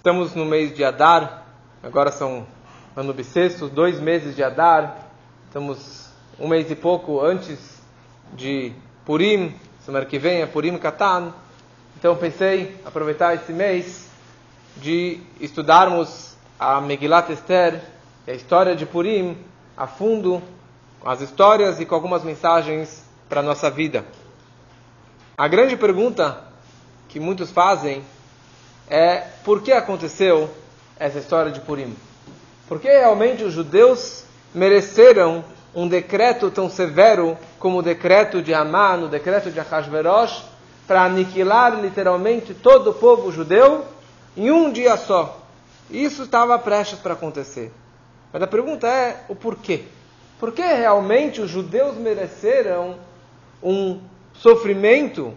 Estamos no mês de Adar, agora são ano bissexto, dois meses de Adar. Estamos um mês e pouco antes de Purim, semana que vem é Purim Katan. Então pensei aproveitar esse mês de estudarmos a Megillat Esther, a história de Purim, a fundo, com as histórias e com algumas mensagens para a nossa vida. A grande pergunta que muitos fazem é por que aconteceu essa história de Purim? Por que realmente os judeus mereceram um decreto tão severo como o decreto de Amán, o decreto de Ahasverosh, para aniquilar literalmente todo o povo judeu em um dia só? Isso estava prestes para acontecer. Mas a pergunta é o porquê? Por que realmente os judeus mereceram um sofrimento,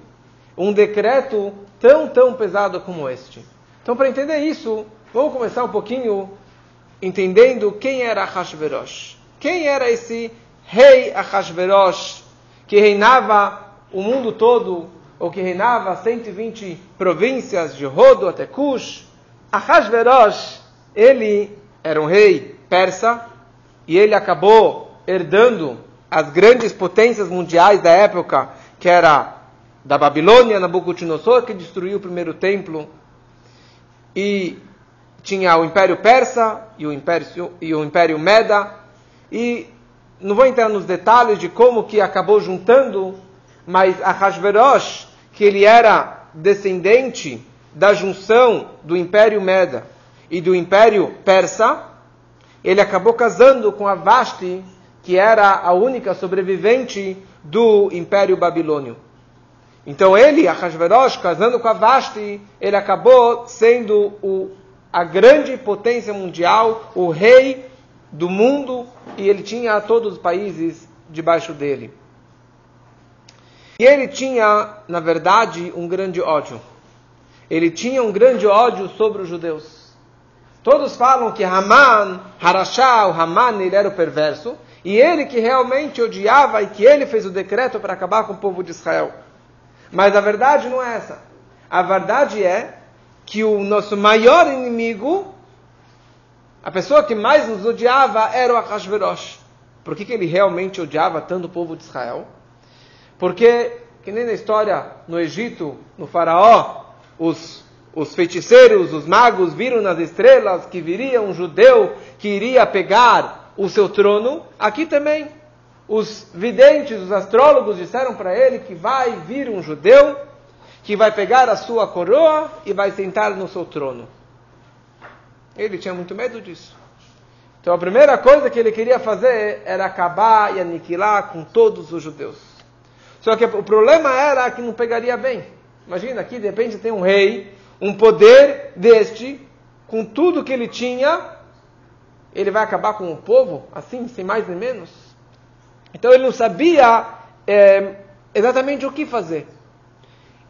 um decreto tão, tão pesado como este. Então, para entender isso, vamos começar um pouquinho entendendo quem era Ahasverosh. Quem era esse rei Ahasverosh que reinava o mundo todo, ou que reinava 120 províncias de Rodo até Cush? Ahasverosh, ele era um rei persa e ele acabou herdando as grandes potências mundiais da época, que era da Babilônia, Nabucodonosor, que destruiu o primeiro templo, e tinha o Império Persa e o Império, e o Império Meda, e não vou entrar nos detalhes de como que acabou juntando, mas Ahasverosh, que ele era descendente da junção do Império Meda e do Império Persa, ele acabou casando com a Vashti, que era a única sobrevivente do Império Babilônio. Então ele, Ahasverosh, casando com a Vashti, ele acabou sendo o, a grande potência mundial, o rei do mundo, e ele tinha todos os países debaixo dele. E ele tinha, na verdade, um grande ódio. Ele tinha um grande ódio sobre os judeus. Todos falam que Haman, Harashá, o Haman, ele era o perverso, e ele que realmente odiava e que ele fez o decreto para acabar com o povo de Israel. Mas a verdade não é essa. A verdade é que o nosso maior inimigo, a pessoa que mais nos odiava, era o Ahasverosh. Por que, que ele realmente odiava tanto o povo de Israel? Porque, que nem na história no Egito, no faraó, os, os feiticeiros, os magos viram nas estrelas que viria um judeu que iria pegar o seu trono, aqui também os videntes, os astrólogos disseram para ele que vai vir um judeu que vai pegar a sua coroa e vai sentar no seu trono. Ele tinha muito medo disso. Então a primeira coisa que ele queria fazer era acabar e aniquilar com todos os judeus. Só que o problema era que não pegaria bem. Imagina aqui, de repente tem um rei, um poder deste, com tudo que ele tinha, ele vai acabar com o povo, assim, sem mais nem menos? Então ele não sabia é, exatamente o que fazer.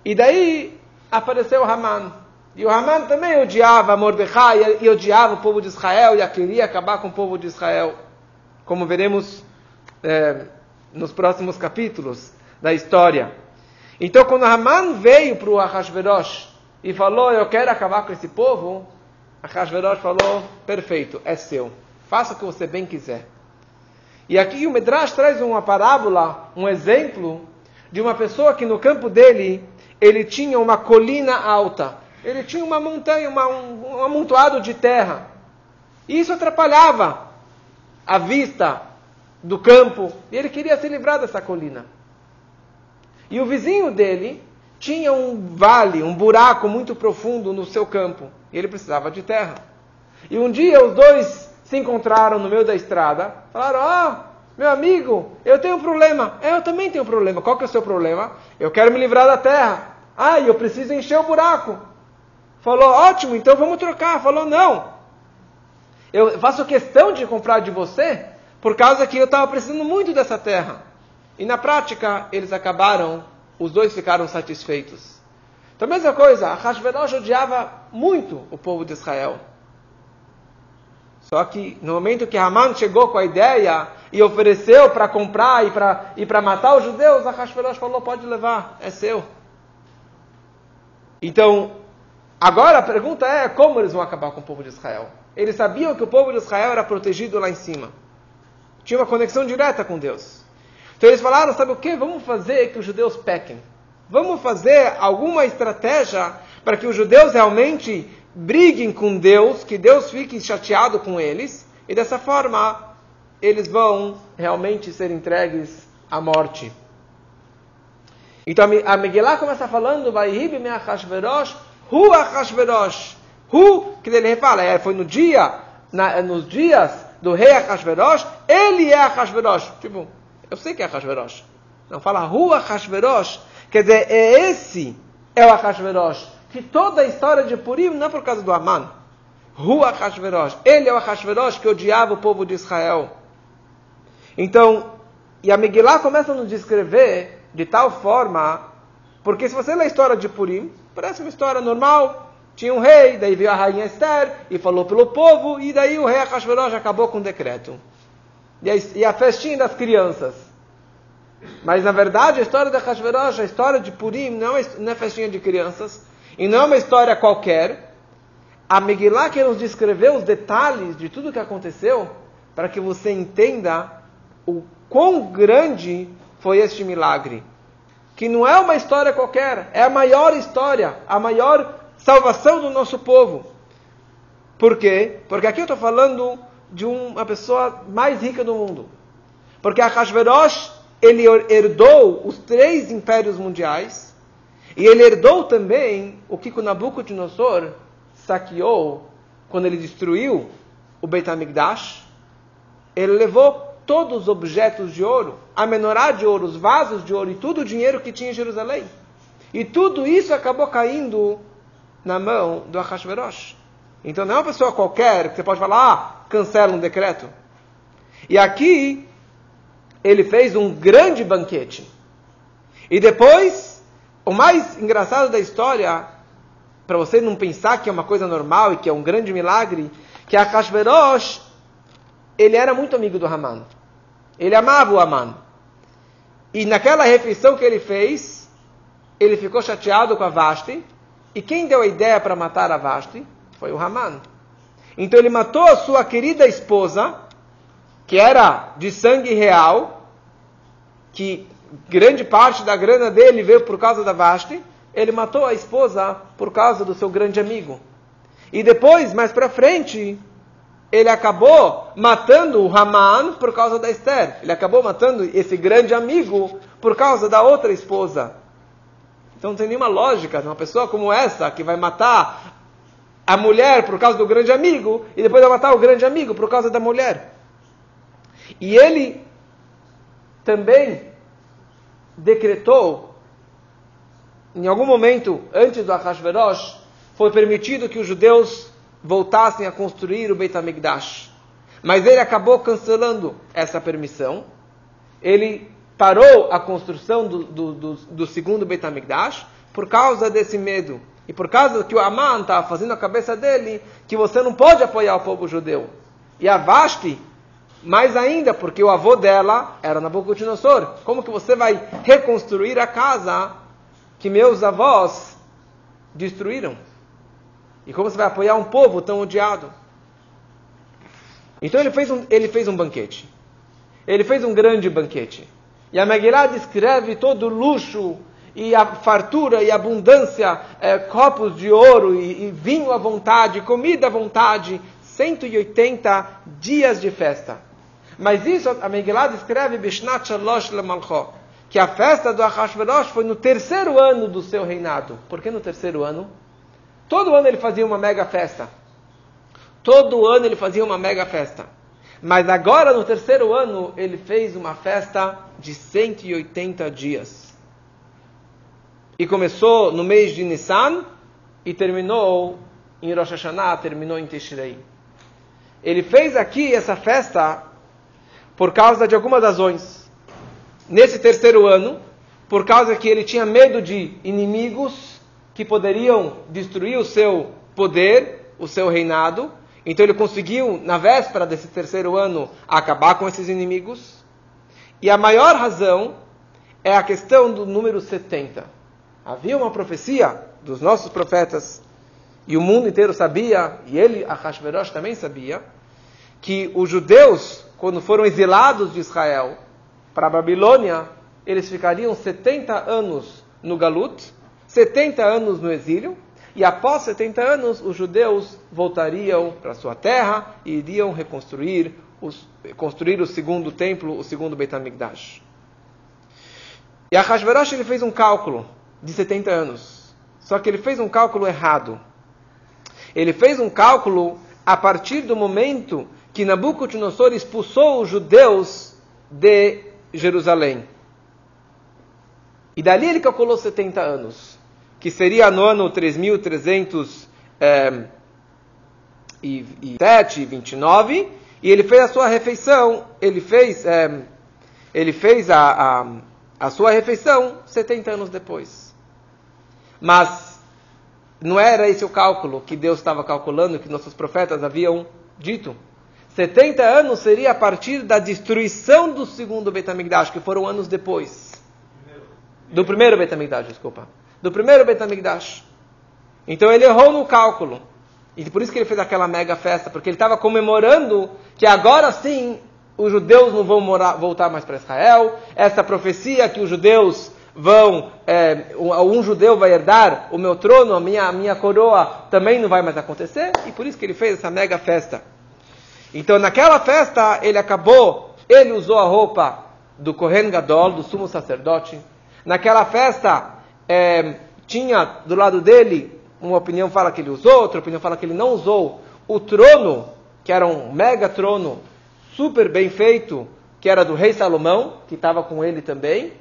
E daí apareceu Haman. E o Haman também odiava Mordecai e odiava o povo de Israel e queria acabar com o povo de Israel. Como veremos é, nos próximos capítulos da história. Então, quando Haman veio para o Ahasverosh e falou: Eu quero acabar com esse povo, Ahasverosh falou: Perfeito, é seu. Faça o que você bem quiser. E aqui o Medrash traz uma parábola, um exemplo de uma pessoa que no campo dele ele tinha uma colina alta. Ele tinha uma montanha, uma, um, um amontoado de terra. E isso atrapalhava a vista do campo. E ele queria se livrar dessa colina. E o vizinho dele tinha um vale, um buraco muito profundo no seu campo. E ele precisava de terra. E um dia os dois se encontraram no meio da estrada, falaram: Ah, meu amigo, eu tenho um problema. É, eu também tenho um problema. Qual que é o seu problema? Eu quero me livrar da terra. Ah, eu preciso encher o buraco. Falou: Ótimo, então vamos trocar. Falou: Não. Eu faço questão de comprar de você por causa que eu estava precisando muito dessa terra. E na prática, eles acabaram, os dois ficaram satisfeitos. Então, a mesma coisa, Hashverosh odiava muito o povo de Israel. Só que no momento que Haman chegou com a ideia e ofereceu para comprar e para matar os judeus, Ahasverosh falou: pode levar, é seu. Então, Agora a pergunta é como eles vão acabar com o povo de Israel? Eles sabiam que o povo de Israel era protegido lá em cima. Tinha uma conexão direta com Deus. Então eles falaram, sabe o que? Vamos fazer que os judeus pequem. Vamos fazer alguma estratégia para que os judeus realmente briguem com Deus, que Deus fique chateado com eles, e dessa forma eles vão realmente ser entregues à morte. Então a Megillah começa falando, vai me Achashverosh, Hu Achashverosh. Hu, que ele fala, é, foi no dia, na, nos dias do rei Achashverosh, ele é Achashverosh. Tipo, eu sei que é Achashverosh. Não fala Hu Achashverosh. Quer dizer, é esse é o Achashverosh. Que toda a história de Purim não é por causa do Aman. Hu Achashverosh. Ele é o Achashverosh que odiava o povo de Israel. Então, e a Megillah começa a nos descrever de tal forma, porque se você lê a história de Purim, parece uma história normal. Tinha um rei, daí veio a rainha Esther e falou pelo povo, e daí o rei Achashverosh acabou com o decreto. E a, festinha das crianças. Mas na verdade a história de Achashverosh, a história de Purim, não é, não é festinha de crianças, e não é uma história qualquer. A Megillah quer nos descrever os detalhes de tudo o que aconteceu, para que você entenda o quão grande foi este milagre. Que não é uma história qualquer, é a maior história, a maior salvação do nosso povo. Por quê? Porque aqui eu estou falando de uma pessoa mais rica do mundo. Porque Ahasverosh, ele herdou os três impérios mundiais, e ele herdou também o que o Nabucodonosor saqueou quando ele destruiu o Beit HaMikdash. Ele levou todos os objetos de ouro, a menorá de ouro, os vasos de ouro e todo o dinheiro que tinha em Jerusalém. E tudo isso acabou caindo na mão do Ahashverosh. Então não é uma pessoa qualquer que você pode falar, ah, cancela um decreto. E aqui ele fez um grande banquete. E depois, o mais engraçado da história, para você não pensar que é uma coisa normal e que é um grande milagre, que Ahashverosh ele era muito amigo do Haman. Ele amava o Haman. E naquela refeição que ele fez, ele ficou chateado com a Vashti. E quem deu a ideia para matar a Vashti foi o Haman. Então ele matou a sua querida esposa, que era de sangue real, que grande parte da grana dele veio por causa da Vashti. Ele matou a esposa por causa do seu grande amigo. E depois, mais para frente, ele acabou matando o Haman por causa da Esther. Ele acabou matando esse grande amigo por causa da outra esposa. Então não tem nenhuma lógica uma pessoa como essa que vai matar a mulher por causa do grande amigo e depois vai matar o grande amigo por causa da mulher. E ele também decretou, em algum momento antes do Ahasverosh, foi permitido que os judeus voltassem a construir o Beit HaMikdash. Mas ele acabou cancelando essa permissão. Ele parou a construção do, do, do, do segundo Beit HaMikdash por causa desse medo. E por causa que o Aman estava fazendo a cabeça dele que você não pode apoiar o povo judeu. E a Vashti, mais ainda, porque o avô dela era Nabucodonosor. Como que você vai reconstruir a casa que meus avós destruíram? E como você vai apoiar um povo tão odiado? Então ele fez um, ele fez um banquete. Ele fez um grande banquete. E a Megillah descreve todo o luxo e a fartura e abundância, é, copos de ouro e, e, vinho à vontade, comida à vontade, 180 dias de festa. Mas isso a Megillah descreve Bishnat Shalosh que a festa do Ahashverosh foi no terceiro ano do seu reinado. Por que no terceiro ano? Todo ano ele fazia uma mega festa. Todo ano ele fazia uma mega festa. Mas agora, no terceiro ano, ele fez uma festa de 180 dias. E começou no mês de Nissan e terminou em Rosh Hashanah, terminou em Tishrei. Ele fez aqui essa festa por causa de algumas razões. Nesse terceiro ano, por causa que ele tinha medo de inimigos que poderiam destruir o seu poder, o seu reinado. Então ele conseguiu, na véspera desse terceiro ano, acabar com esses inimigos. E a maior razão é a questão do número 70. Havia uma profecia dos nossos profetas e o mundo inteiro sabia, e ele, Ahashverosh, também sabia, que os judeus, quando foram exilados de Israel para a Babilônia, eles ficariam 70 anos no Galut, 70 anos no exílio, e após 70 anos, os judeus voltariam para sua terra e iriam reconstruir os, construir o segundo templo, o segundo Beit HaMikdash. E Ahasverosh ele fez um cálculo de 70 anos. Só que ele fez um cálculo errado. Ele fez um cálculo a partir do momento que Nabucodonosor expulsou os judeus de Jerusalém. E dali ele calculou 70 anos, que seria no ano 3307, e 29, e ele fez a sua refeição, ele fez, é, ele fez a, a, a sua refeição 70 anos depois. Mas não era esse o cálculo que Deus estava calculando, que nossos profetas haviam dito. 70 anos seria a partir da destruição do segundo Betamigdash, que foram anos depois. Do primeiro Betamigdash, desculpa. Do primeiro Betamigdash. Então ele errou no cálculo. E por isso que ele fez aquela mega festa, porque ele estava comemorando que agora sim os judeus não vão morar, voltar mais para Israel. Essa profecia que os judeus vão, é, um, judeu vai herdar o meu trono, a minha, a minha coroa, também não vai mais acontecer. E por isso que ele fez essa mega festa. Então naquela festa ele acabou, ele usou a roupa do Kohen Gadol, do sumo sacerdote. Naquela festa é, tinha do lado dele uma opinião fala que ele usou, outra opinião fala que ele não usou. O trono, que era um mega trono, super bem feito, que era do rei Salomão, que estava com ele também.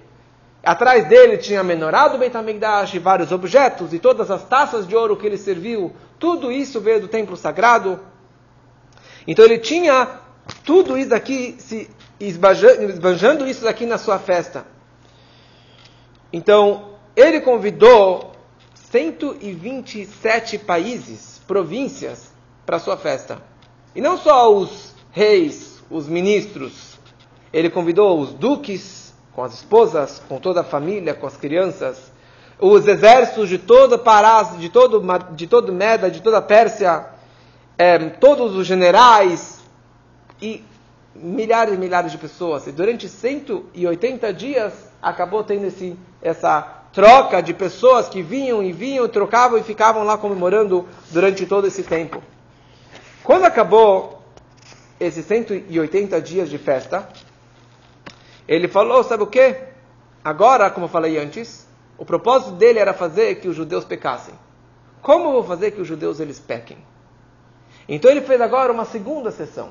Atrás dele tinha a menorá do Beit HaMikdash, vários objetos, e todas as taças de ouro que ele serviu, tudo isso veio do templo sagrado. Então ele tinha tudo isso aqui, se esbanjando isso daqui na sua festa. Então, ele convidou 127 países, províncias, para sua festa. E não só os reis, os ministros. Ele convidou os duques, com as esposas, com toda a família, com as crianças, os exércitos de todo Parás, de todo, de todo Meda, de toda a Pérsia, é, todos os generais e milhares e milhares de pessoas. E durante 180 dias acabou tendo esse, essa troca de pessoas que vinham e vinham, trocavam e ficavam lá comemorando durante todo esse tempo. Quando acabou esses 180 dias de festa, ele falou, sabe o que? Agora, como eu falei antes, o propósito dele era fazer que os judeus pecassem. Como eu vou fazer que os judeus eles pequem? Então ele fez agora uma segunda sessão.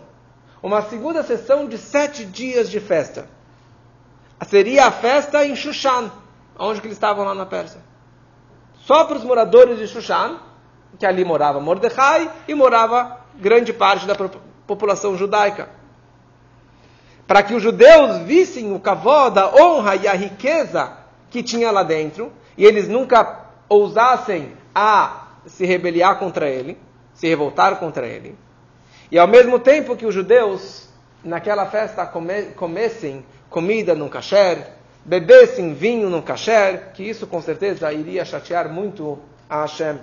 Uma segunda sessão de sete dias de festa. Seria a festa em Shushan, Onde que eles estavam lá na Pérsia? Só para os moradores de Shushan, que ali morava Mordecai e morava grande parte da população judaica. Para que os judeus vissem o kavod, a honra e a riqueza que tinha lá dentro, e eles nunca ousassem a se rebeliar contra ele, se revoltar contra ele. E ao mesmo tempo que os judeus, naquela festa, come, comessem comida num kasher, bebessem vinho no kasher, que isso com certeza iria chatear muito a Hashem.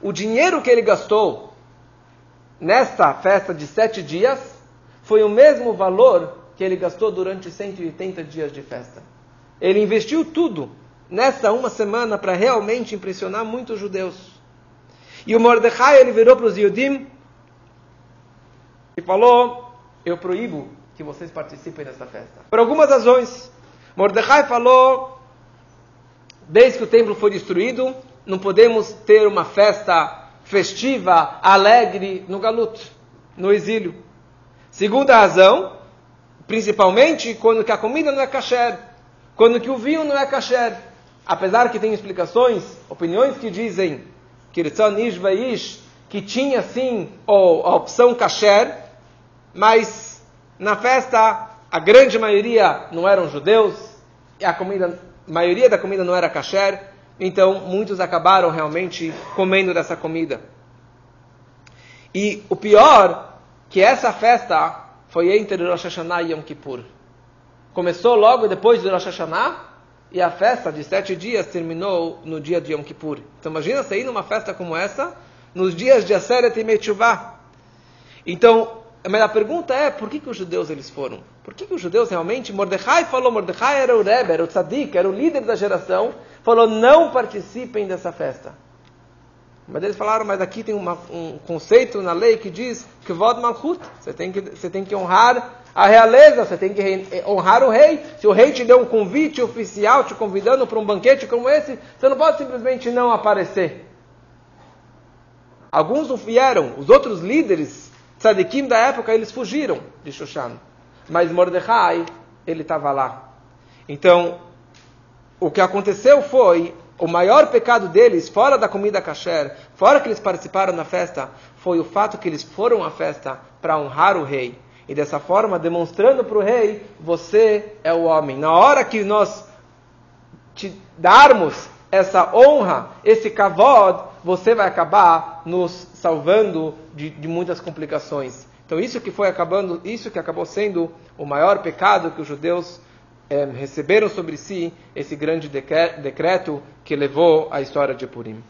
O dinheiro que ele gastou nesta festa de sete dias foi o mesmo valor que ele gastou durante 180 dias de festa. Ele investiu tudo nessa uma semana para realmente impressionar muitos judeus. E o Mordecai ele virou para os Yudim e falou: Eu proíbo que vocês participem desta festa. Por algumas razões. Mordecai falou, desde que o templo foi destruído, não podemos ter uma festa festiva, alegre no galuto, no exílio. Segunda razão, principalmente quando que a comida não é kasher, quando que o vinho não é kasher. Apesar que tem explicações, opiniões que dizem que que tinha sim a opção kasher, mas na festa, a grande maioria não eram judeus, e a comida, a maioria da comida não era kasher, então muitos acabaram realmente comendo dessa comida. E o pior, que essa festa foi entre Rosh Hashanah e Yom Kippur. Começou logo depois de Rosh Hashanah, e a festa de sete dias terminou no dia de Yom Kippur. Então imagina você ir numa festa como essa, nos dias de Aseret e Metchuvah. Então, mas a pergunta é, por que, que os judeus eles foram? Por que, que os judeus realmente, Mordecai falou, Mordecai era o Rebbe, era o Tzadik, era o líder da geração, falou, não participem dessa festa. Mas eles falaram, mas aqui tem uma, um conceito na lei que diz que vod malchut, você tem que, você tem que honrar a realeza, você tem que honrar o rei. Se o rei te deu um convite oficial, te convidando para um banquete como esse, você não pode simplesmente não aparecer. Alguns não vieram, os outros líderes, tzadikim da época, eles fugiram de Shushan. Mas Mordecai, ele estava lá. Então, o que aconteceu foi o maior pecado deles, fora da comida kasher, fora que eles participaram na festa, foi o fato que eles foram à festa para honrar o rei. E dessa forma, demonstrando para o rei, você é o homem. Na hora que nós te darmos essa honra, esse kavod, você vai acabar nos salvando de, de muitas complicações. Então isso que foi acabando, isso que acabou sendo o maior pecado que os judeus é, receberam sobre si esse grande decreto que levou à história de Purim.